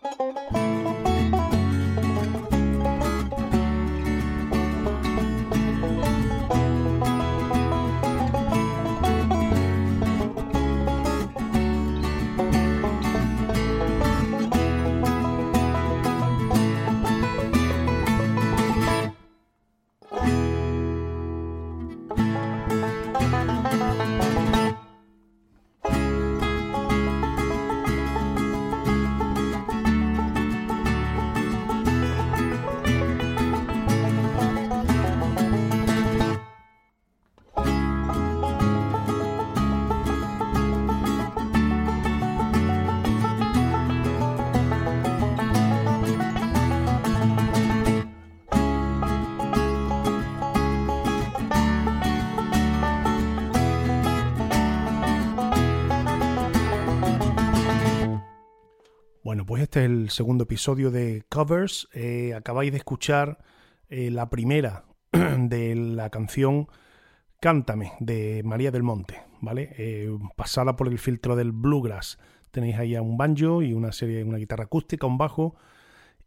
Bueno, pues este es el segundo episodio de Covers. Eh, acabáis de escuchar eh, la primera de la canción Cántame de María del Monte, ¿vale? Eh, pasada por el filtro del bluegrass. Tenéis ahí un banjo y una serie, una guitarra acústica, un bajo.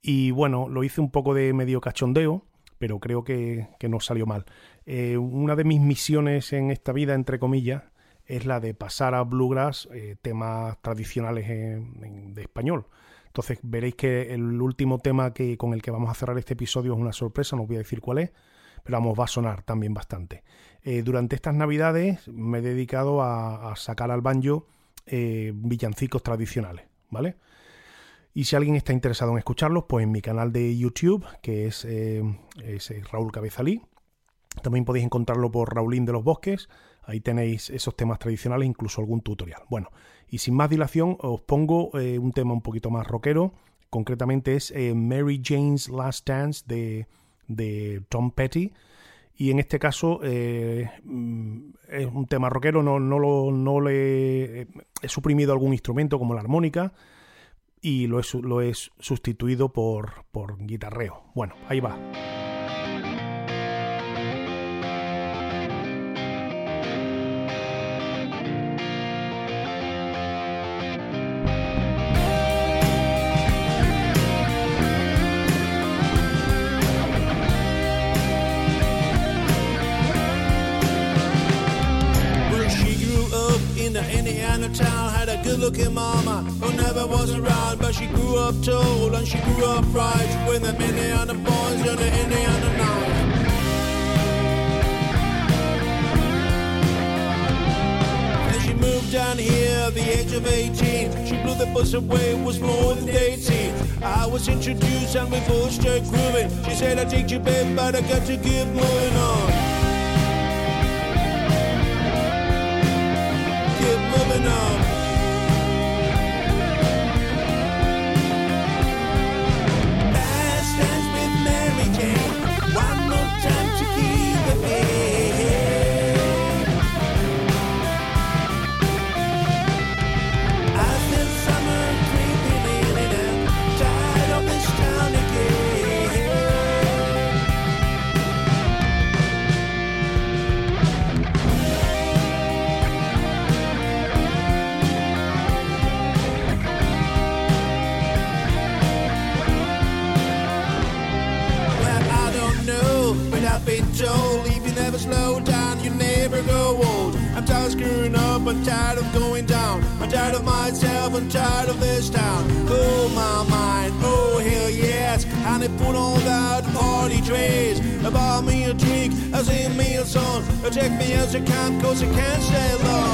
Y bueno, lo hice un poco de medio cachondeo, pero creo que, que no salió mal. una de mis misiones en esta vida, entre comillas, es la de pasar a bluegrass eh, temas tradicionales de español. Entonces veréis que el último tema que, con el que vamos a cerrar este episodio es una sorpresa, no os voy a decir cuál es, pero vamos, va a sonar también bastante. Eh, durante estas navidades me he dedicado a, sacar al banjo eh, villancicos tradicionales, ¿vale? Y si alguien está interesado en escucharlos, pues en mi canal de YouTube, que es, es Raúl Cabezalí, también podéis encontrarlo por Raulín de los Bosques, Ahí tenéis esos temas tradicionales, incluso algún tutorial. Bueno, y sin más dilación, os pongo eh, un tema un poquito más rockero. Concretamente es eh, Mary Jane's Last Dance de, Tom Petty. Y en este caso eh, es un tema rockero, no, lo, le he suprimido algún instrumento como la armónica y lo he, lo sustituido por, por guitarreo. Bueno, ahí va. Looking mama who never was around, but she grew up tall and she grew up right. With the Indiana boys and the Indiana night. she moved down here at the age of 18. She blew the bus away, was more than 18. I was introduced and we both started grooving. She said, I take you, babe, but I got to keep moving on. Keep moving on. Cause you can't, cause you can't stay low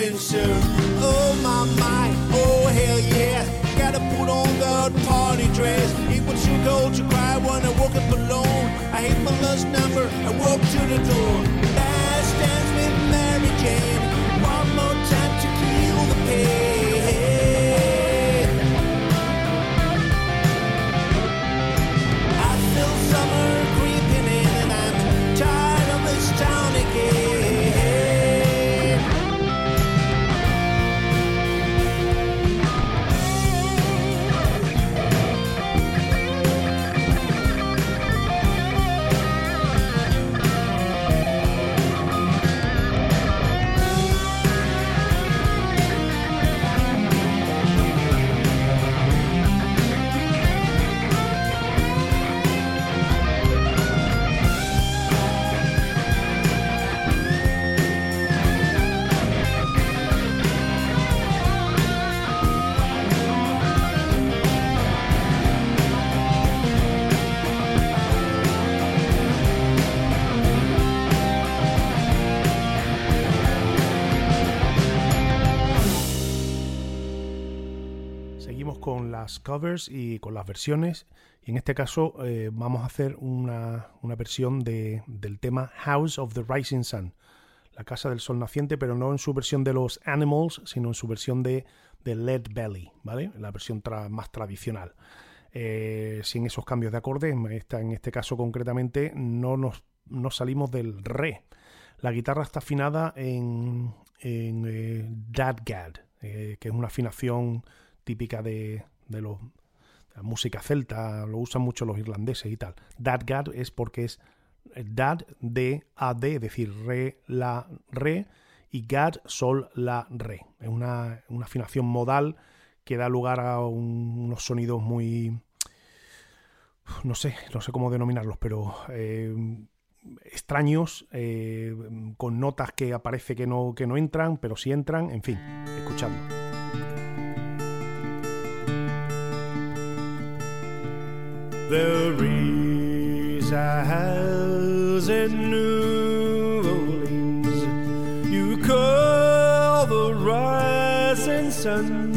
coming soon. Oh my my, con las covers y con las versiones. Y en este caso eh, vamos a hacer una, una versión de, del tema House of the Rising Sun, la Casa del Sol Naciente, pero no en su versión de los Animals, sino en su versión de, de Lead Belly, ¿vale? La versión más tradicional. Eh, sin esos cambios de acorde, en, esta- en este caso concretamente no nos no salimos del re. La guitarra está afinada en, en eh, Dadgad, eh, que es una afinación típica de, de de la música celta, lo usan mucho los irlandeses y tal. Dadgad es porque es eh, Dad, D, A, D, es decir, Re, La, Re, y Gad, Sol, La, Re. Es una, una afinación modal que da lugar a un- unos sonidos muy... No sé, no sé cómo denominarlos, pero eh, extraños, eh, con notas que aparece que no, que no entran, pero sí entran, en fin, escuchando. There is a house in New Orleans you call the rising sun.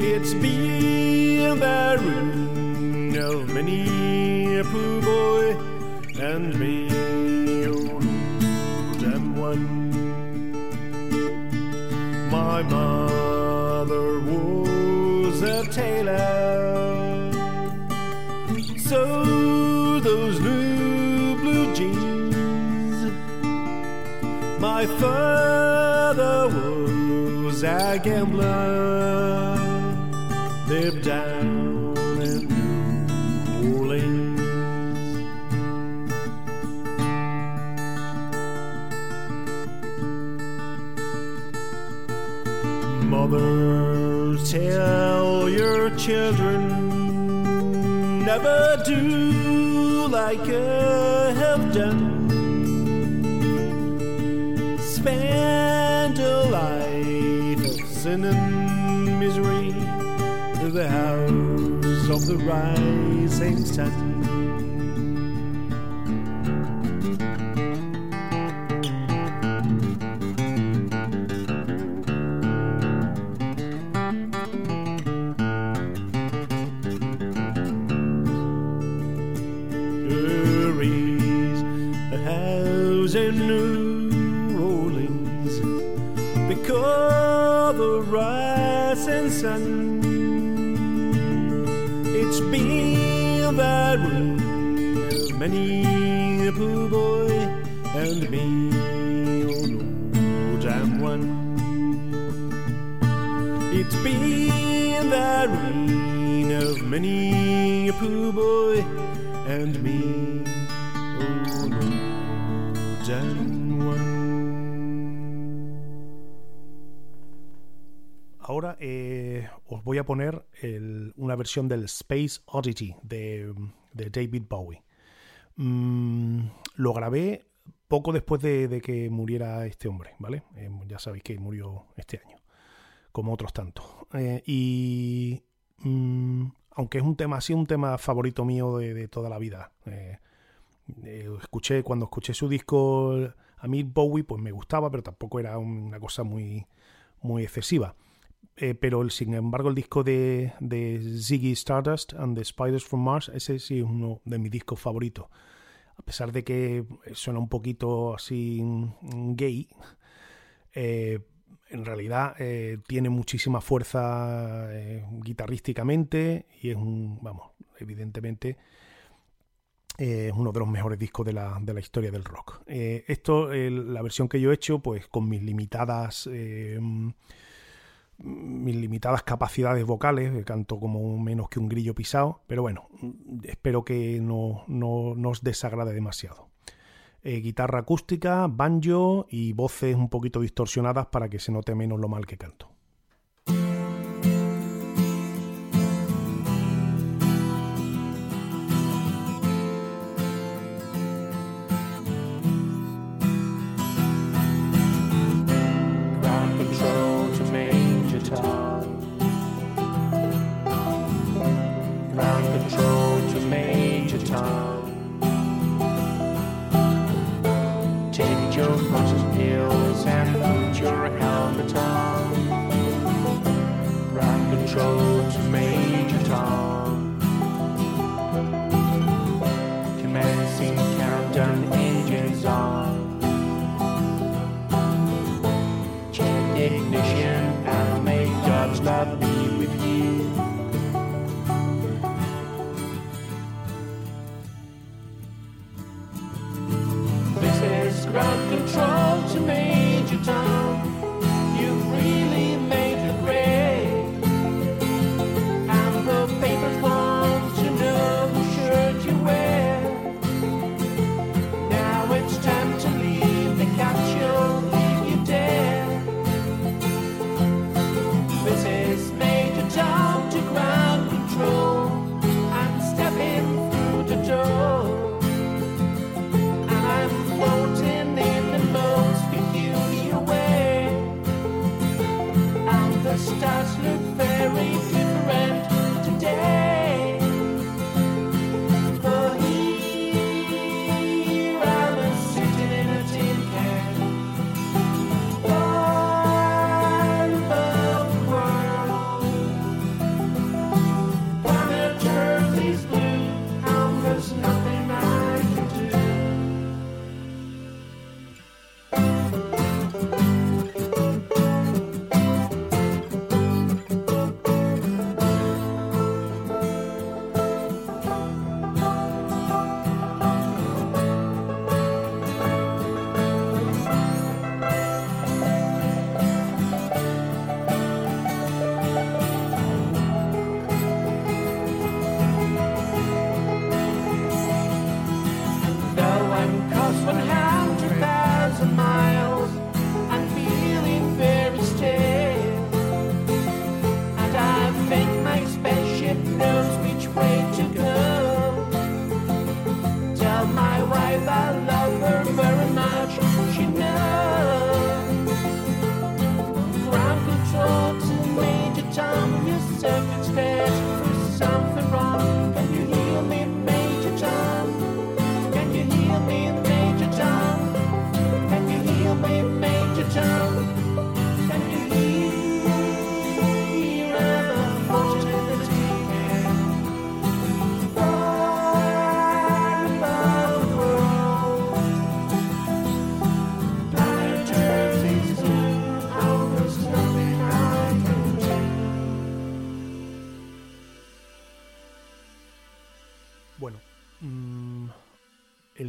It's been the ruin of many a poor boy and me, Lord, am one. My mother was a tailor, My father was a gambler, lived down in New Orleans. Mothers, tell your children never do like I have done. And misery in the house of the rising sun. It's been that of many a poor boy and me, oh Lord, I'm one. It's been that rain of many a poor boy and me, oh Lord, I'm one. Ahora eh, voy a poner una versión del Space Oddity de, David Bowie. Mm, lo grabé poco después de, que muriera este hombre, ¿vale? Eh, ya sabéis que murió este año, como otros tantos. Eh, y mm, aunque es un tema así, un tema favorito mío de, toda la vida. Eh, escuché, cuando escuché su disco a mí Bowie, pues me gustaba, pero tampoco era una cosa muy, muy excesiva. Eh, pero sin embargo el disco de, de, Ziggy Stardust and the Spiders from Mars, ese sí es uno de mis discos favoritos. A pesar de que suena un poquito así gay, eh, en realidad eh, tiene muchísima fuerza guitarrísticamente y es un, vamos, evidentemente es uno de los mejores discos de la, de la historia del rock. esto, la versión que yo he hecho, pues con mis limitadas mis limitadas capacidades vocales, canto como menos que un grillo pisado, pero bueno, espero que no, no, os desagrade demasiado. Eh, guitarra acústica, banjo y voces un poquito distorsionadas para que se note menos lo mal que canto.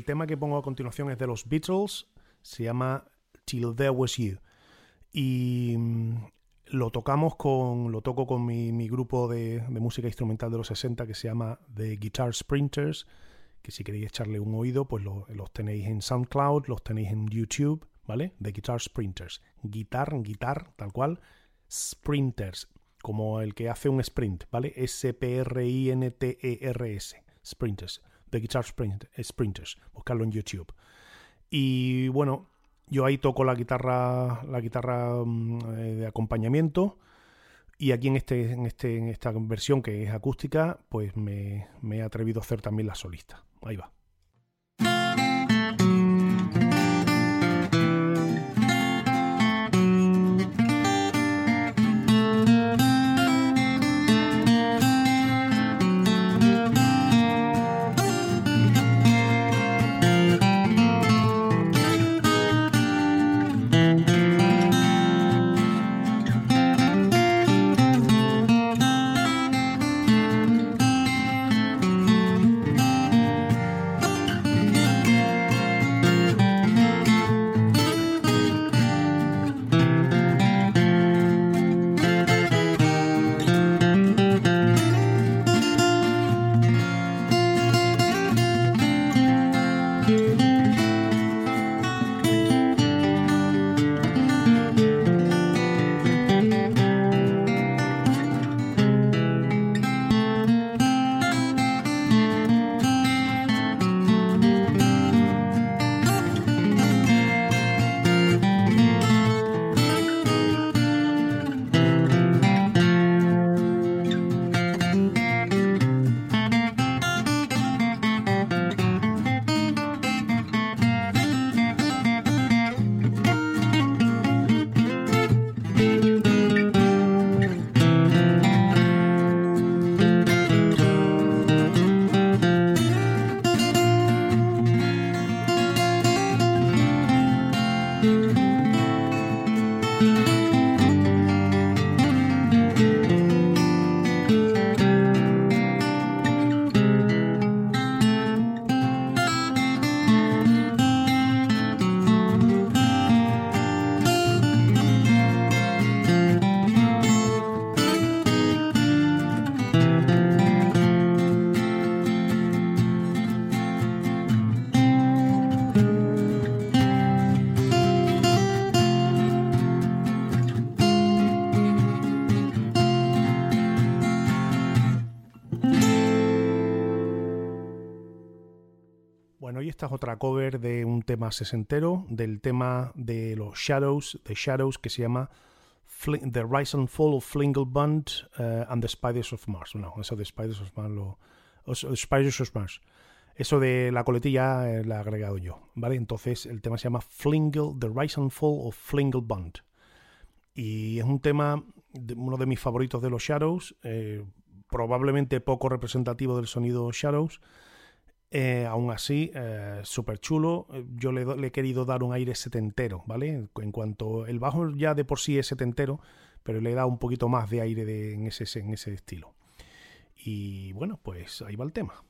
Tema que pongo a continuación es de los Beatles, se llama Till There Was You. Y mm, lo tocamos con, lo toco con mi, grupo de, música instrumental de los 60 que se llama The Guitar Sprinters, que si queréis echarle un oído, pues los tenéis en SoundCloud, los tenéis en YouTube, ¿vale? The Guitar Sprinters. Guitar, guitar, tal cual. Sprinters, como el que hace un sprint, ¿vale? S-P-R-I-N-T-E-R-S. E Sprinters. The Guitar Sprinters, buscarlo en YouTube. Y bueno, yo ahí toco la guitarra, la guitarra mm, eh, de acompañamiento Y aquí en, este, en, este, en esta versión que es acústica, pues me, me he atrevido a hacer también la solista. Ahí va. Esta es otra cover de un tema sesentero, del tema de los Shadows, de Shadows, que se llama The Rise and Fall of Flinglebund uh, and the Spiders of Mars. No, eso de Spiders of Mars, Spiders of Mars. Eso de la coletilla eh, la he agregado yo, ¿vale? Entonces el tema se llama Flingle, The Rise and Fall of Flinglebund. Y es un tema, de, uno de mis favoritos de los Shadows, eh, probablemente poco representativo del sonido Shadows, eh, aún así, eh, súper chulo. Yo le, he querido dar un aire setentero, ¿vale? En cuanto el bajo ya de por sí es setentero, pero le he dado un poquito más de aire de, en ese estilo. Y bueno, pues ahí va el tema.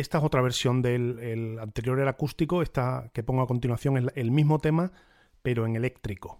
Esta es otra versión del el anterior era acústico, esta que pongo a continuación es el mismo tema, pero en eléctrico.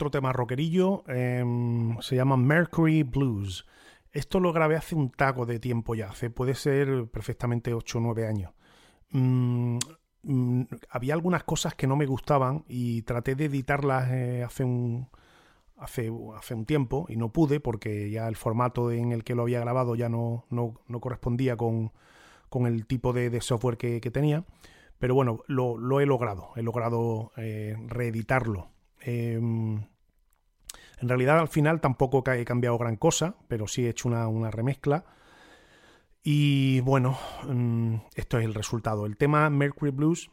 Otro tema rockerillo, em, se llama Mercury Blues. Esto lo grabé hace un taco de tiempo ya, hace, puede ser perfectamente 8 o 9 años. Mm, mm, había algunas cosas que no me gustaban y traté de editarlas eh, hace un, hace, hace, un tiempo y no pude porque ya el formato en el que lo había grabado ya no, no, correspondía con, con, el tipo de, software que, tenía. Pero bueno, lo, he logrado, he logrado eh, reeditarlo. Em, en realidad al final tampoco he cambiado gran cosa, pero sí he hecho una, remezcla. Y bueno, mm, esto es el resultado. El tema Mercury Blues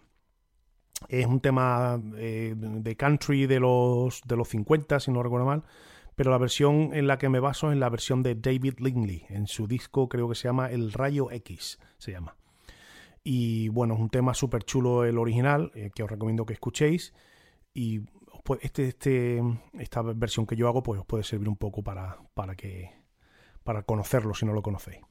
es un tema eh, de country de los, de los 50, si no recuerdo mal, pero la versión en la que me baso es la versión de David Lingley, en su disco creo que se llama El Rayo X, se llama. Y bueno, es un tema súper chulo el original, eh, que os recomiendo que escuchéis. Y pues este, este, esta versión que yo hago pues os puede servir un poco para, para, que, para conocerlo si no lo conocéis.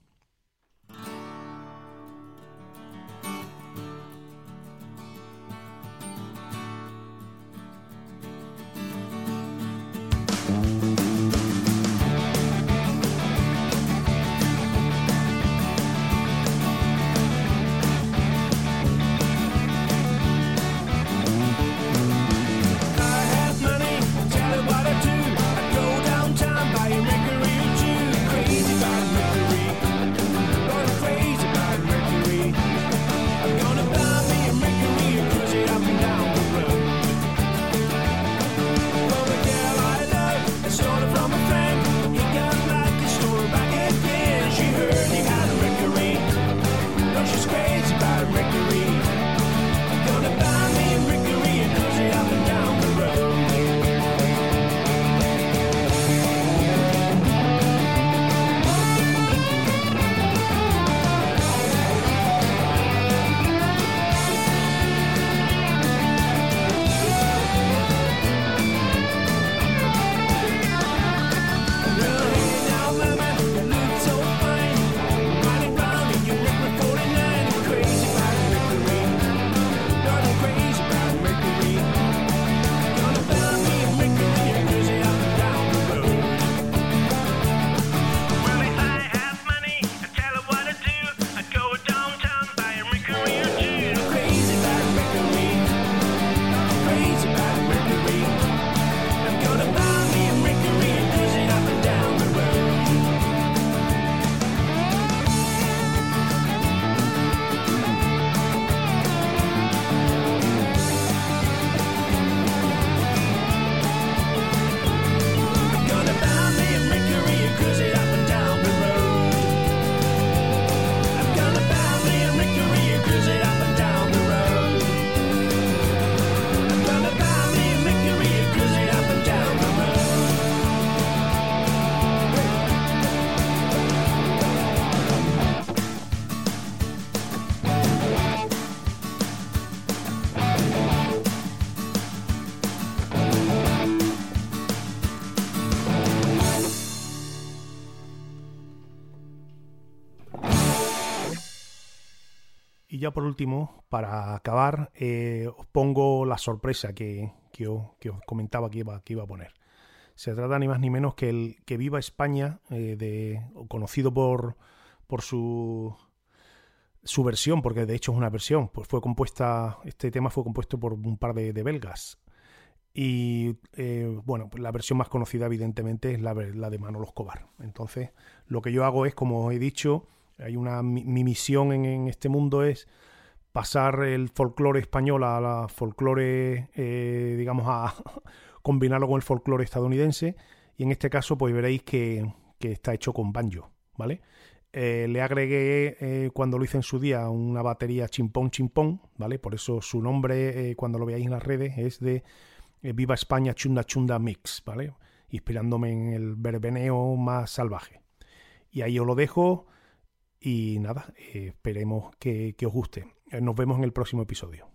Por último, para acabar, eh, os pongo la sorpresa que, que, os, comentaba que iba, que iba a poner. Se trata ni más ni menos que el que Viva España, eh, de, conocido por, por su, su versión, porque de hecho es una versión, pues fue compuesta, este tema fue compuesto por un par de, belgas. Y eh, bueno, pues la versión más conocida evidentemente es la, la, de Manolo Escobar. Entonces, lo que yo hago es, como he dicho, hay una mi, misión en, este mundo es pasar el folclore español a la folclore, eh, digamos, a combinarlo con el folclore estadounidense. Y en este caso, pues veréis que, está hecho con banjo, ¿vale? Eh, le agregué eh, cuando lo hice en su día una batería chimpón chimpón, ¿vale? Por eso su nombre, cuando lo veáis en las redes, es de Viva España Chunda Chunda Mix, ¿vale? Inspirándome en el verbeneo más salvaje. Y ahí os lo dejo. Y nada, esperemos que, os guste. Nos vemos en el próximo episodio.